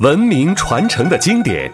文明传承的经典，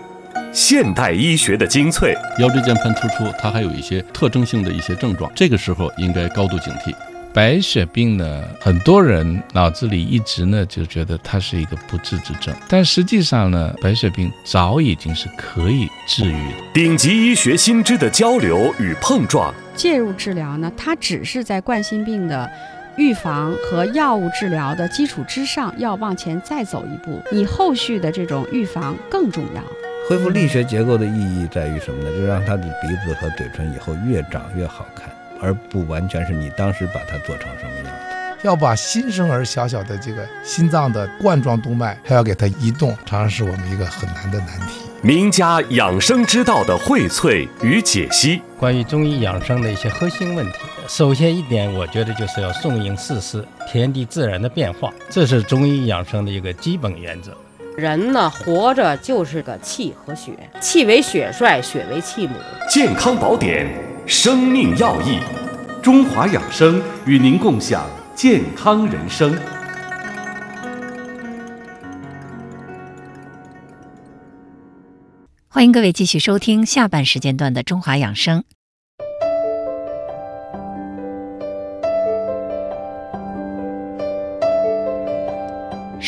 现代医学的精粹。腰椎间盘突出，它还有一些特征性的一些症状，这个时候应该高度警惕。白血病呢，很多人脑子里一直呢就觉得它是一个不治之症，但实际上呢，白血病早已经是可以治愈的。顶级医学新知的交流与碰撞，介入治疗呢，它只是在冠心病的预防和药物治疗的基础之上，要往前再走一步。你后续的这种预防更重要。恢复力学结构的意义在于什么呢？就让他的鼻子和嘴唇以后越长越好看。而不完全是你当时把它做成什么样子。要把新生儿小小的这个心脏的冠状动脉还要给它移动，常常是我们一个很难的难题。名家养生之道的荟萃与解析，关于中医养生的一些核心问题。首先一点，我觉得就是要顺应四时，天地自然的变化，这是中医养生的一个基本原则。人呢，活着就是个气和血，气为血帅，血为气母。健康宝典。生命要义，中华养生与您共享健康人生。欢迎各位继续收听下半时间段的中华养生。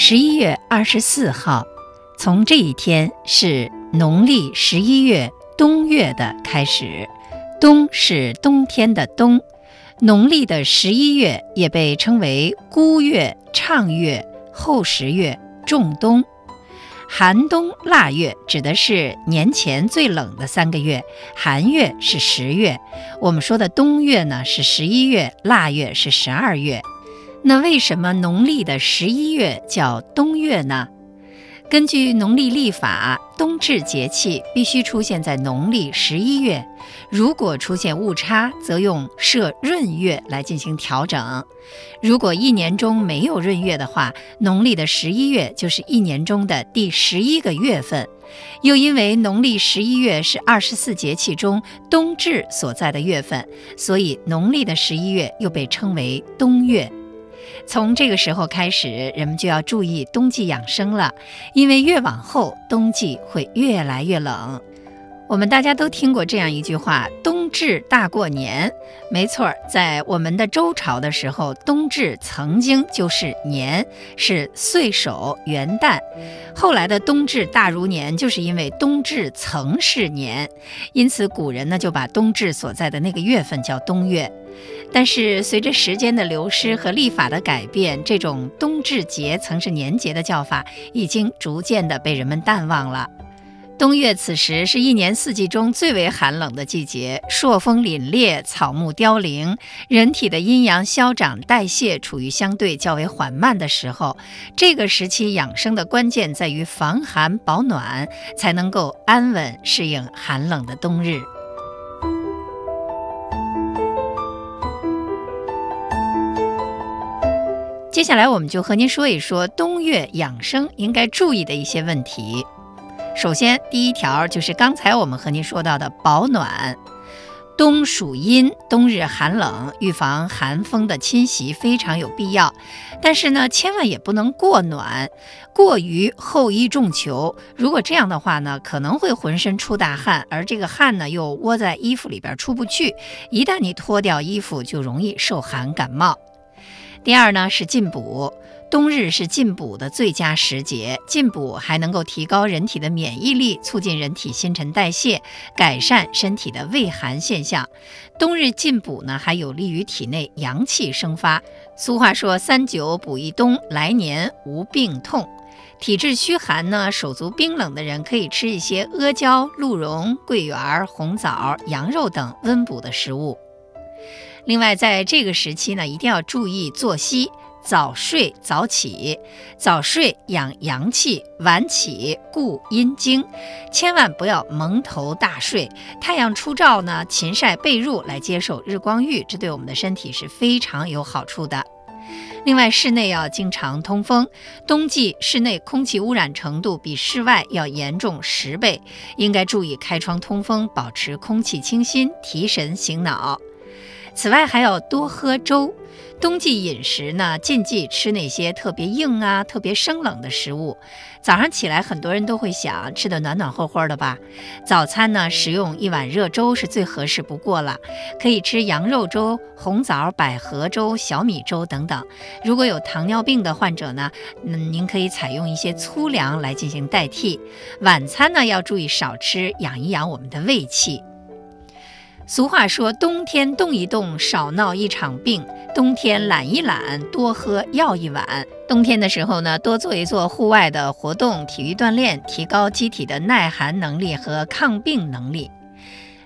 十一月二十四号，从这一天是农历十一月冬月的开始。冬是冬天的冬，农历的十一月也被称为孤月、畅月、后十月、仲冬。寒冬腊月指的是年前最冷的三个月，寒月是十月。我们说的冬月呢是十一月，腊月是十二月。那为什么农历的十一月叫冬月呢？根据农历历法，冬至节气必须出现在农历十一月。如果出现误差，则用设闰月来进行调整。如果一年中没有闰月的话，农历的十一月就是一年中的第十一个月份。又因为农历十一月是二十四节气中冬至所在的月份，所以农历的十一月又被称为冬月。从这个时候开始，人们就要注意冬季养生了，因为越往后，冬季会越来越冷。我们大家都听过这样一句话：“冬至大过年。”没错，在我们的周朝的时候，冬至曾经就是年，是岁首元旦。后来的冬至大如年，就是因为冬至曾是年，因此古人呢就把冬至所在的那个月份叫冬月。但是随着时间的流失和历法的改变，这种冬至节曾是年节的叫法已经逐渐的被人们淡忘了。冬月此时是一年四季中最为寒冷的季节，朔风凛冽，草木凋零，人体的阴阳消长、代谢处于相对较为缓慢的时候。这个时期养生的关键在于防寒保暖，才能够安稳适应寒冷的冬日。接下来，我们就和您说一说冬月养生应该注意的一些问题。首先，第一条就是刚才我们和您说到的保暖。冬属阴，冬日寒冷，预防寒风的侵袭非常有必要。但是呢，千万也不能过暖，过于厚衣重裘。如果这样的话呢，可能会浑身出大汗，而这个汗呢又窝在衣服里边出不去。一旦你脱掉衣服，就容易受寒感冒。第二呢是进补，冬日是进补的最佳时节。进补还能够提高人体的免疫力，促进人体新陈代谢，改善身体的畏寒现象。冬日进补呢，还有利于体内阳气生发。俗话说“三九补一冬，来年无病痛”。体质虚寒呢，手足冰冷的人可以吃一些阿胶、鹿茸、桂圆、红枣、羊肉等温补的食物。另外，在这个时期呢，一定要注意作息，早睡早起。早睡养阳气，晚起固阴经。千万不要蒙头大睡。太阳初照呢，勤晒被褥来接受日光浴，这对我们的身体是非常有好处的。另外，室内要经常通风。冬季室内空气污染程度比室外要严重十倍，应该注意开窗通风，保持空气清新，提神醒脑。此外，还要多喝粥。冬季饮食呢，禁忌吃那些特别硬啊、特别生冷的食物。早上起来，很多人都会想吃的暖暖和和的吧。早餐呢，食用一碗热粥是最合适不过了，可以吃羊肉粥、红枣百合粥、小米粥等等。如果有糖尿病的患者呢，嗯，您可以采用一些粗粮来进行代替。晚餐呢，要注意少吃，养一养我们的胃气。俗话说：“冬天动一动，少闹一场病；冬天懒一懒，多喝药一碗。”冬天的时候呢，多做一做户外的活动、体育锻炼，提高机体的耐寒能力和抗病能力。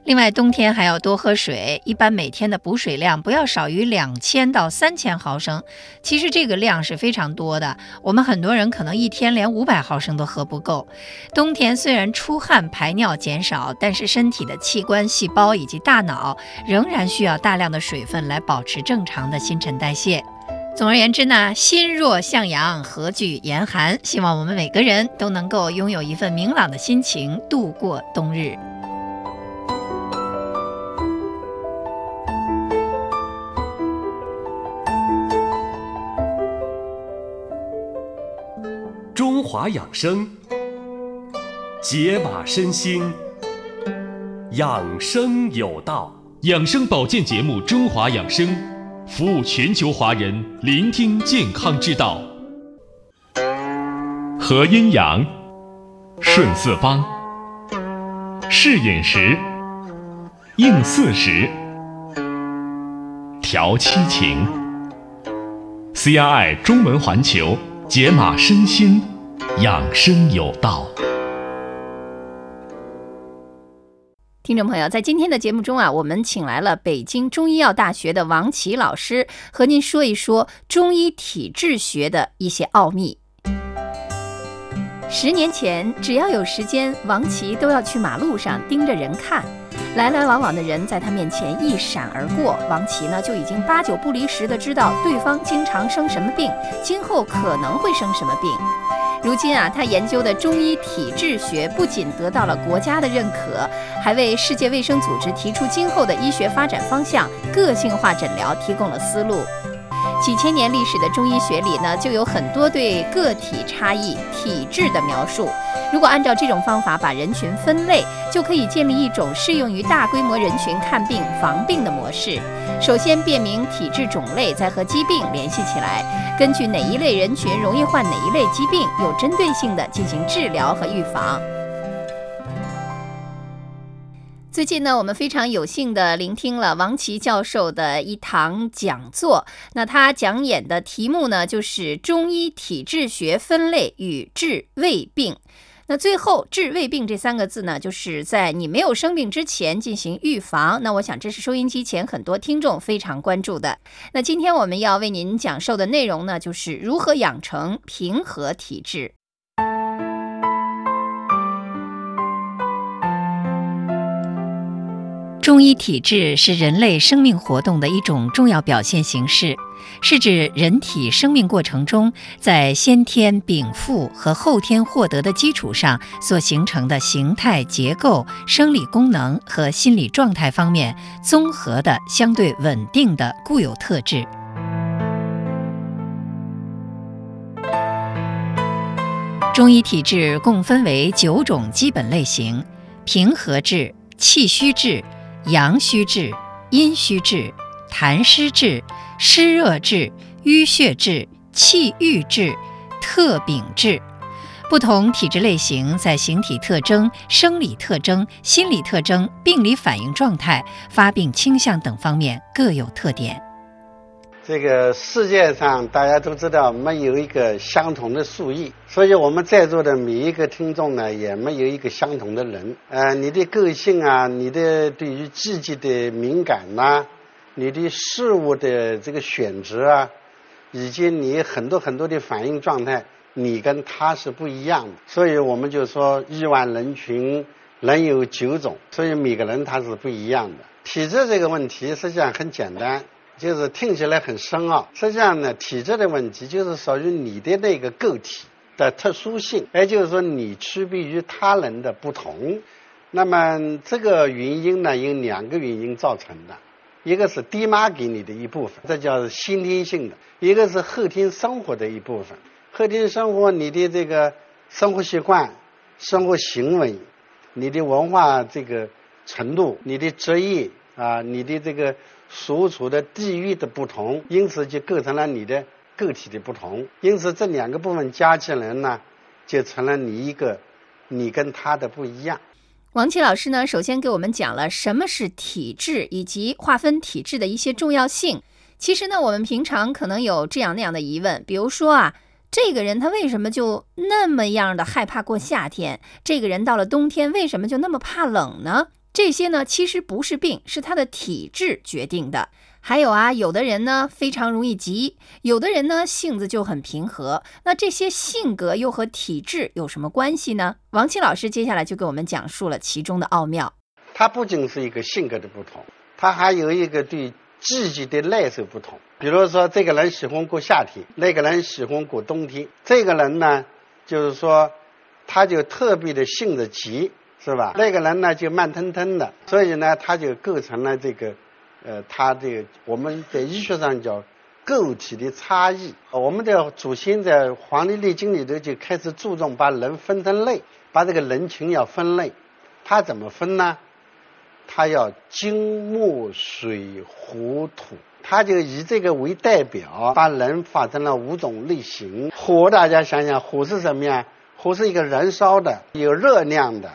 另外，冬天还要多喝水，一般每天的补水量不要少于两千到三千毫升。其实这个量是非常多的，我们很多人可能一天连五百毫升都喝不够。冬天虽然出汗排尿减少，但是身体的器官、细胞以及大脑仍然需要大量的水分来保持正常的新陈代谢。总而言之呢，心若向阳，何惧严寒？希望我们每个人都能够拥有一份明朗的心情，度过冬日。华养生，解码身心，养生有道。养生保健节目《中华养生》，服务全球华人，聆听健康之道。合阴阳，顺四方，适饮食，应四时，调七情。CRI 中文环球。解码身心，养生有道。听众朋友，在今天的节目中啊，我们请来了北京中医药大学的王琦老师，和您说一说中医体质学的一些奥秘。十年前，只要有时间，王琦都要去马路上盯着人看。来来往往的人在他面前一闪而过，王琦呢就已经八九不离十的知道对方经常生什么病，今后可能会生什么病。如今啊，他研究的中医体质学不仅得到了国家的认可，还为世界卫生组织提出今后的医学发展方向、个性化诊疗提供了思路。几千年历史的中医学里呢，就有很多对个体差异、体质的描述。如果按照这种方法把人群分类，就可以建立一种适用于大规模人群看病防病的模式。首先辨明体质种类，再和疾病联系起来，根据哪一类人群容易患哪一类疾病，有针对性的进行治疗和预防。最近呢，我们非常有幸的聆听了王琦教授的一堂讲座。那他讲演的题目呢，就是中医体质学分类与治胃病。那最后治胃病这三个字呢，就是在你没有生病之前进行预防。那我想这是收音机前很多听众非常关注的。那今天我们要为您讲授的内容呢，就是如何养成平和体质。中医体质是人类生命活动的一种重要表现形式，是指人体生命过程中在先天禀赋和后天获得的基础上所形成的形态结构、生理功能和心理状态方面综合的相对稳定的固有特质。中医体质共分为九种基本类型：平和质、气虚质。阳虚质、阴虚质、痰湿质、湿热质、淤血质、气郁质、特禀质，不同体质类型在形体特征、生理特征、心理特征、病理反应状态、发病倾向等方面各有特点。这个世界上大家都知道没有一个相同的数亿，所以我们在座的每一个听众呢，也没有一个相同的人。呃，你的个性啊，你的对于季节的敏感呐，你的事物的这个选择啊，以及你很多很多的反应状态，你跟他是不一样的。所以我们就说亿万人群人有九种，所以每个人他是不一样的。体质这个问题实际上很简单。就是听起来很深奥，实际上呢，体质的问题就是属于你的那个个体的特殊性，也就是说你区别于他人的不同。那么这个原因呢，有两个原因造成的。一个是爹妈给你的一部分，这叫先天性的；一个是后天生活的一部分。后天生活你的这个生活习惯、生活行为、你的文化这个程度、你的职业啊、你的这个所处的地域的不同，因此就构成了你的个体的不同。因此这两个部分加起来呢，就成了你一个你跟他的不一样。王琦老师呢，首先给我们讲了什么是体质，以及划分体质的一些重要性。其实呢，我们平常可能有这样那样的疑问，比如说啊，这个人他为什么就那么样的害怕过夏天？这个人到了冬天为什么就那么怕冷呢？这些呢，其实不是病，是他的体质决定的。还有啊，有的人呢非常容易急，有的人呢性子就很平和。那这些性格又和体质有什么关系呢？王琦老师接下来就给我们讲述了其中的奥妙。它不仅是一个性格的不同，它还有一个对季节的耐受不同。比如说，这个人喜欢过夏天，那个人喜欢过冬天。这个人呢，就是说，他就特别的性子急，是吧？那个人呢，就慢吞吞的，所以呢，他就构成了这个，呃，他这个我们在医学上叫个体的差异。我们的祖先在《黄帝内经》里头就开始注重把人分成类，把这个人群要分类。他怎么分呢？他要金木水火土，他就以这个为代表，把人分成了五种类型。火，大家想想，火是什么呀？火是一个燃烧的，有热量的，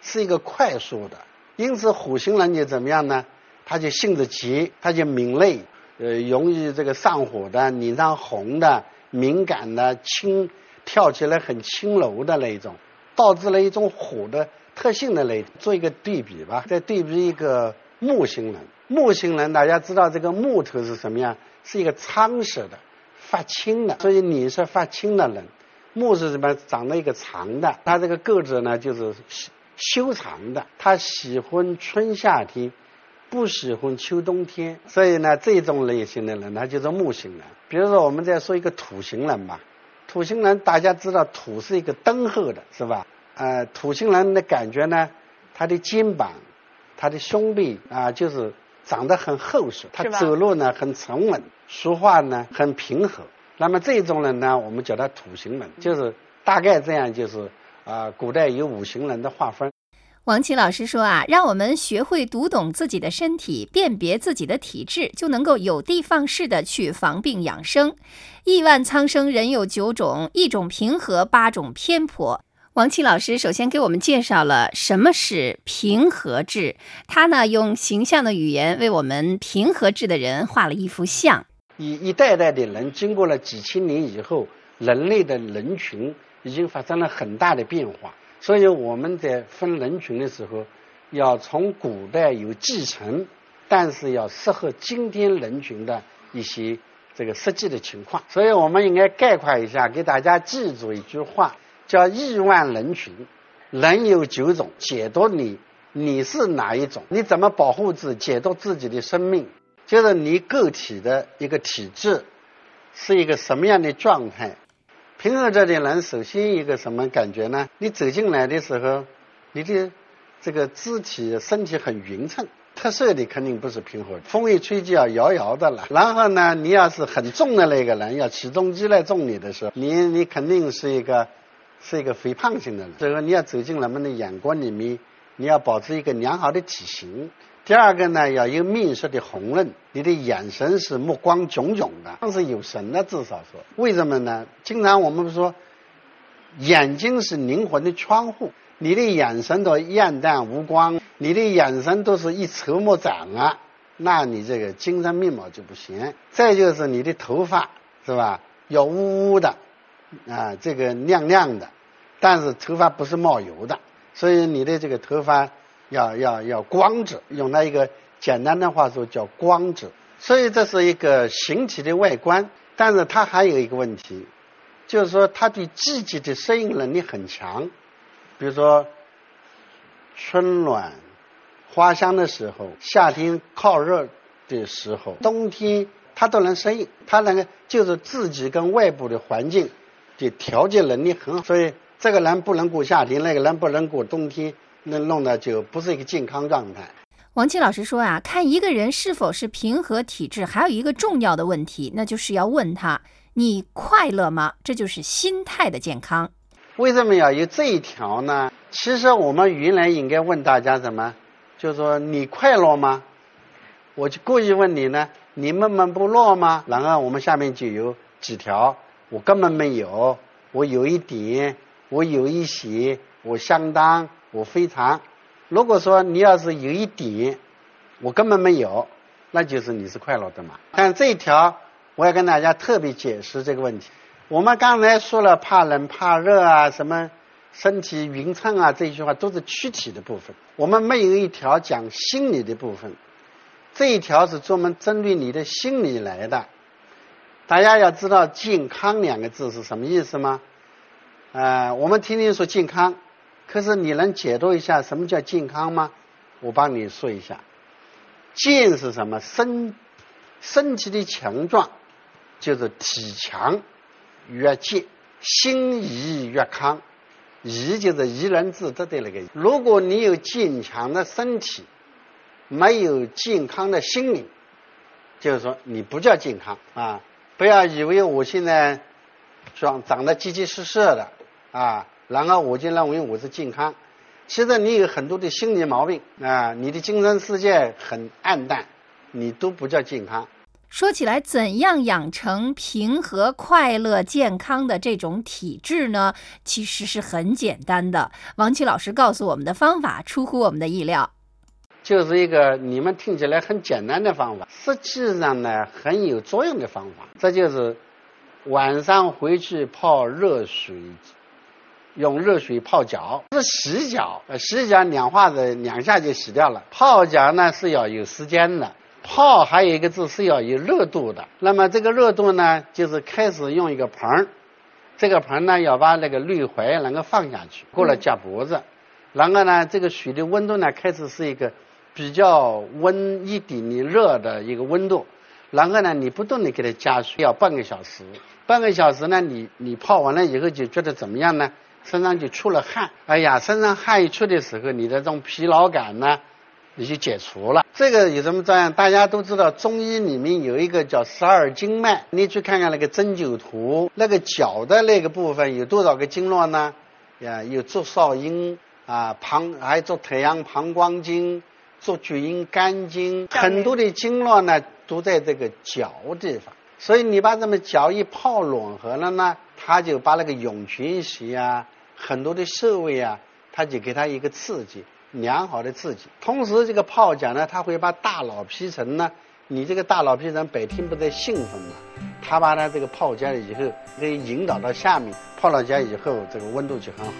是一个快速的。因此，火星人就怎么样呢？他就性子急，他就敏锐，呃，容易这个上火的、脸上红的、敏感的、轻跳起来很轻柔的那一种，导致了一种火的。特性的类做一个对比吧，再对比一个木星人。木星人大家知道这个木头是什么样？是一个苍色的、发青的，所以你是发青的人。木是什么？长了一个长的，他这个个子呢就是修长的。他喜欢春夏天，不喜欢秋冬天。所以呢，这种类型的人他就是木型人。比如说，我们再说一个土型人吧。土型人大家知道，土是一个敦厚的，是吧？呃，土型人的感觉呢，他的肩膀、他的胸背啊，就是长得很厚实，他走路呢很沉稳，说话呢很平和。那么这种人呢，我们叫他土型人，就是大概这样，就是啊，古代有五行人的划分。王琦老师说啊，让我们学会读懂自己的身体，辨别自己的体质，就能够有的放矢的去防病养生。亿万苍生人有九种，一种平和，八种偏颇。王琦老师首先给我们介绍了什么是平和质，他呢用形象的语言为我们平和质的人画了一幅像。一一代代的人经过了几千年以后，人类的人群已经发生了很大的变化，所以我们在分人群的时候，要从古代有继承，但是要适合今天人群的一些这个实际的情况，所以我们应该概括一下，给大家记住一句话。叫亿万人群，人有九种，解读你你是哪一种？你怎么保护自？解读自己的生命，就是你个体的一个体质是一个什么样的状态？平和着的人，首先一个什么感觉呢？你走进来的时候，你的这个肢体身体很匀称，特色的肯定不是平和，风一吹就要摇摇的了。然后呢，你要是很重的那个人，要起重机来重你的时候，你你肯定是一个。是一个肥胖型的人，这个你要走进人们的眼光里面，你要保持一个良好的体型。第二个呢，要有面色的红润，你的眼神是目光炯炯的，是有神的，至少说。为什么呢？经常我们说，眼睛是灵魂的窗户，你的眼神都暗淡无光，你的眼神都是一筹莫展啊，那你这个精神面貌就不行。再就是你的头发是吧，要乌乌的。啊，这个亮亮的，但是头发不是冒油的，所以你的这个头发要要要光泽，用那一个简单的话说叫光泽。所以这是一个形体的外观，但是它还有一个问题，就是说它对季节的适应能力很强。比如说春暖花香的时候，夏天靠热的时候，冬天它都能适应，它能够就是自己跟外部的环境。的调节能力很好，所以这个人不能过夏天，那个人不能过冬天，那弄的就不是一个健康状态。王琦老师说啊，看一个人是否是平和体质，还有一个重要的问题，那就是要问他：你快乐吗？这就是心态的健康。为什么要有这一条呢？其实我们原来应该问大家什么？就说你快乐吗？我就故意问你呢，你闷闷不乐吗？然后我们下面就有几条，我根本没有，我有一点，我有一些，我相当，我非常。如果说你要是有一点，我根本没有，那就是你是快乐的嘛。但这一条，我要跟大家特别解释这个问题。我们刚才说了怕冷怕热啊，什么身体匀称啊，这句话都是躯体的部分。我们没有一条讲心理的部分，这一条是专门针对你的心理来的。大家要知道“健康”两个字是什么意思吗？呃，我们天天说健康，可是你能解读一下什么叫健康吗？我帮你说一下，健是什么？身身体的强壮，就是体强。越健，心怡越康。怡就是怡人自得的那个。如果你有坚强的身体，没有健康的心灵，就是说你不叫健康啊！不要以为我现在长长得结结实实的啊，然后我就认为我是健康。其实你有很多的心理毛病啊，你的精神世界很暗淡，你都不叫健康。说起来，怎样养成平和、快乐、健康的这种体质呢？其实是很简单的。王琦老师告诉我们的方法出乎我们的意料，就是一个你们听起来很简单的方法，实际上呢很有作用的方法。这就是晚上回去泡热水，用热水泡脚，是洗脚。洗脚两下子两下就洗掉了。泡脚呢是要有时间的。泡还有一个字是要有热度的，那么这个热度呢，就是开始用一个盆儿，这个盆呢要把那个绿槐能够放下去，过了夹脖子，然后呢这个水的温度呢开始是一个比较温一点的热的一个温度，然后呢你不断的给它加水，要半个小时，半个小时呢你你泡完了以后就觉得怎么样呢？身上就出了汗，哎呀，身上汗一出的时候，你的这种疲劳感呢？你就解除了，这个有什么作用？大家都知道，中医里面有一个叫十二经脉，你去看看那个针灸图，那个脚的那个部分有多少个经络呢？呀，有足少阴啊，膀还有足太阳膀胱经、足厥阴肝经，很多的经络呢都在这个脚地方。所以你把这么脚一泡暖和了呢，它就把那个涌泉穴啊，很多的穴位啊，它就给它一个刺激。良好的刺激，同时这个泡脚呢，它会把大脑皮层呢，你这个大脑皮层白天不在兴奋嘛，它把它这个泡脚了以后，可以引导到下面，泡了脚以后，这个温度就很好。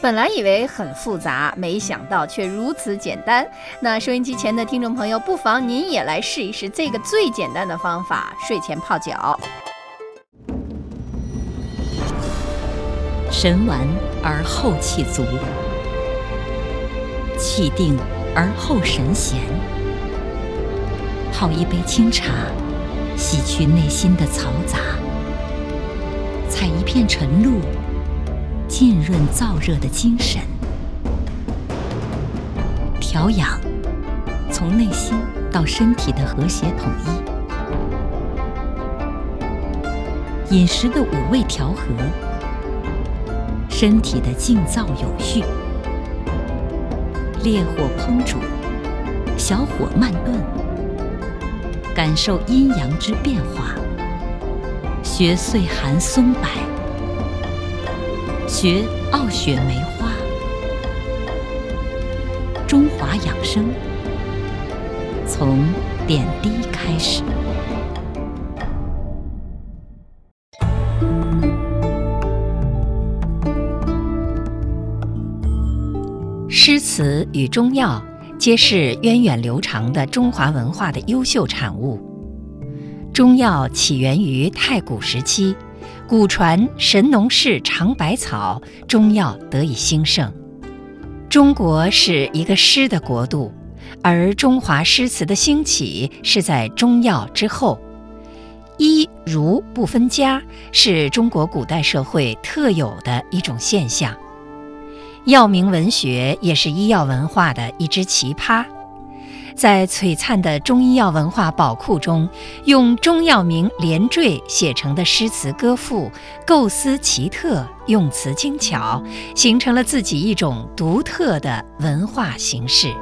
本来以为很复杂，没想到却如此简单。那收音机前的听众朋友，不妨您也来试一试这个最简单的方法——睡前泡脚。神完而后气足。气定而后神闲，泡一杯清茶，洗去内心的嘈杂；采一片晨露，浸润燥热的精神。调养，从内心到身体的和谐统一；饮食的五味调和，身体的静躁有序。烈火烹煮，小火慢炖，感受阴阳之变化。学岁寒松柏，学傲雪梅花。中华养生，从点滴开始。词与中药皆是源远流长的中华文化的优秀产物。中药起源于太古时期，古传神农氏尝百草，中药得以兴盛。中国是一个诗的国度，而中华诗词的兴起是在中药之后。医儒不分家是中国古代社会特有的一种现象。药名文学也是医药文化的一支奇葩。在璀璨的中医药文化宝库中，用中药名连缀写成的诗词歌赋，构思奇特，用词精巧，形成了自己一种独特的文化形式。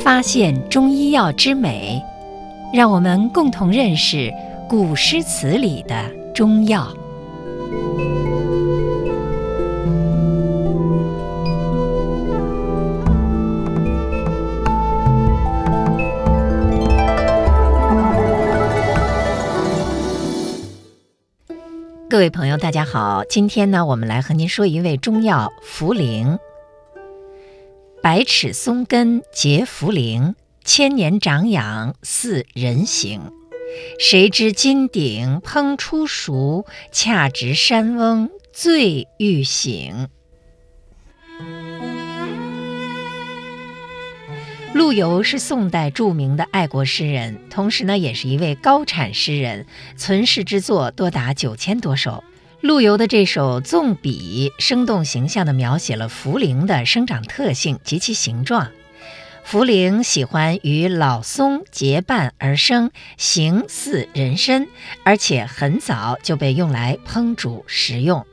发现中医药之美，让我们共同认识古诗词里的中药。各位朋友，大家好，今天呢，我们来和您说一味中药茯苓。百尺松根结茯苓，千年长养似人形。谁知金鼎烹出熟，恰值山翁醉欲醒。陆游是宋代著名的爱国诗人，同时呢，也是一位高产诗人，存世之作多达九千多首。陆游的这首《纵笔》生动形象地描写了茯苓的生长特性及其形状。茯苓喜欢与老松结伴而生，形似人参，而且很早就被用来烹煮食用。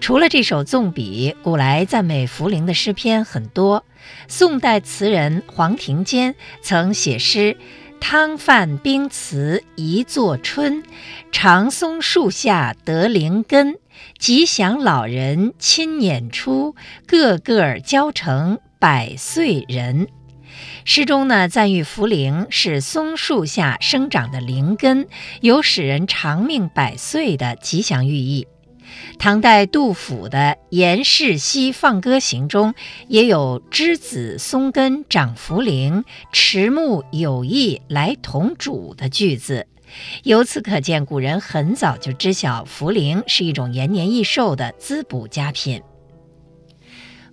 除了这首《纵笔》，古来赞美茯苓的诗篇很多。宋代词人黄庭坚曾写诗。汤饭冰瓷一座春，长松树下得灵根。吉祥老人亲撵出，个个交成百岁人。诗中呢赞誉茯苓是松树下生长的灵根，有使人长命百岁的吉祥寓意。唐代杜甫的《严氏溪放歌行》中也有“枝子松根长茯苓，迟暮有意来同煮”的句子。由此可见，古人很早就知晓茯苓是一种延年益寿的滋补佳品。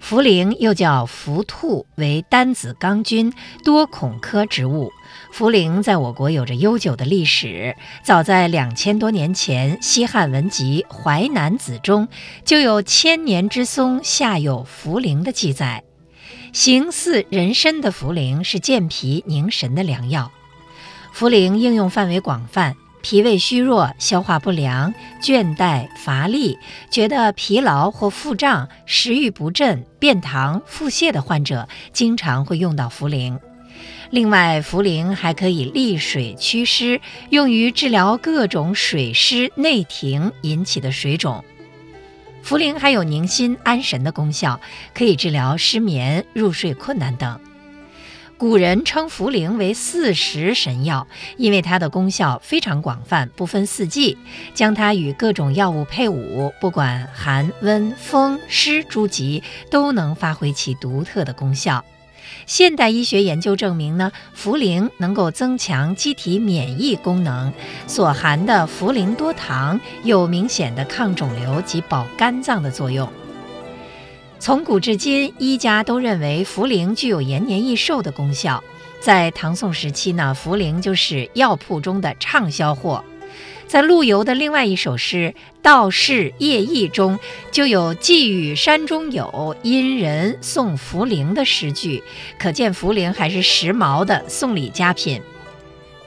茯苓又叫茯兔，为单子纲菌多孔科植物。茯苓在我国有着悠久的历史，早在两千多年前，西汉文集《淮南子》中就有“千年之松，下有茯苓”的记载。形似人参的茯苓是健脾宁神的良药。茯苓应用范围广泛，脾胃虚弱、消化不良、倦怠乏力、觉得疲劳或腹胀、食欲不振、便溏、腹泻的患者，经常会用到茯苓。另外，茯苓还可以利水祛湿，用于治疗各种水湿内停引起的水肿。茯苓还有宁心安神的功效，可以治疗失眠、入睡困难等。古人称茯苓为四时神药，因为它的功效非常广泛，不分四季，将它与各种药物配伍，不管寒温风湿诸疾，都能发挥其独特的功效。现代医学研究证明呢，茯苓能够增强机体免疫功能，所含的茯苓多糖有明显的抗肿瘤及保肝脏的作用。从古至今，医家都认为茯苓具有延年益寿的功效。在唐宋时期呢，茯苓就是药铺中的畅销货。在陆游的另外一首诗《道士夜忆》中，就有“寄语山中有，因人送茯苓”的诗句，可见茯苓还是时髦的送礼佳品。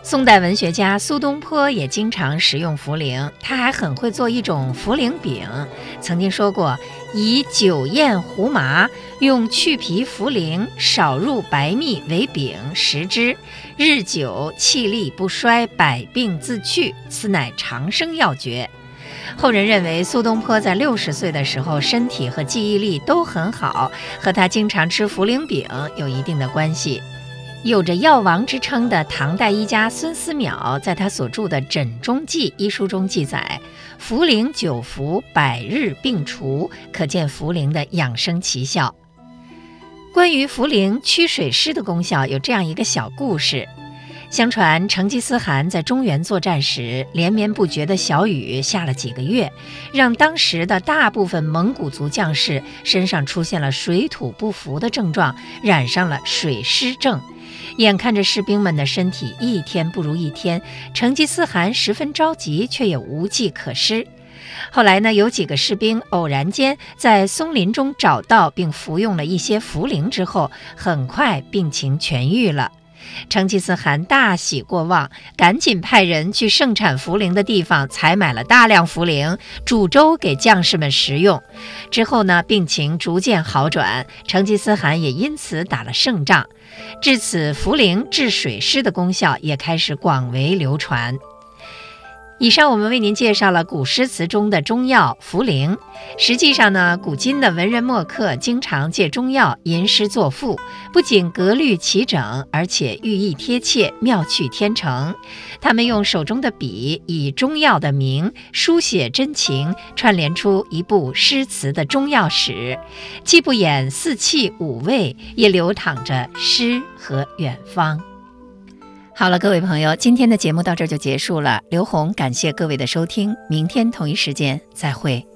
宋代文学家苏东坡也经常食用茯苓，他还很会做一种茯苓饼。曾经说过：“以酒宴胡麻，用去皮茯苓少入白蜜为饼食之，日久气力不衰，百病自去，此乃长生要诀。”后人认为苏东坡在六十岁的时候身体和记忆力都很好，和他经常吃茯苓饼有一定的关系。有着药王之称的唐代医家孙思邈，在他所著的《诊中记》一书中记载，茯苓久服，百日病除，可见茯苓的养生奇效。关于茯苓驱水湿的功效，有这样一个小故事：相传成吉思汗在中原作战时，连绵不绝的小雨下了几个月，让当时的大部分蒙古族将士身上出现了水土不服的症状，染上了水湿症。眼看着士兵们的身体一天不如一天，成吉思汗十分着急，却也无计可施。后来呢，有几个士兵偶然间在松林中找到并服用了一些茯苓之后，很快病情痊愈了。成吉思汗大喜过望，赶紧派人去盛产茯苓的地方采买了大量茯苓，煮粥给将士们食用。之后呢，病情逐渐好转，成吉思汗也因此打了胜仗。至此，茯苓治水湿的功效也开始广为流传。以上我们为您介绍了古诗词中的中药茯苓。实际上呢，古今的文人墨客经常借中药吟诗作赋，不仅格律齐整，而且寓意贴切，妙趣天成。他们用手中的笔，以中药的名书写真情，串联出一部诗词的中药史，既不掩四气五味，也流淌着诗和远方。好了，各位朋友，今天的节目到这就结束了。刘红感谢各位的收听，明天同一时间再会。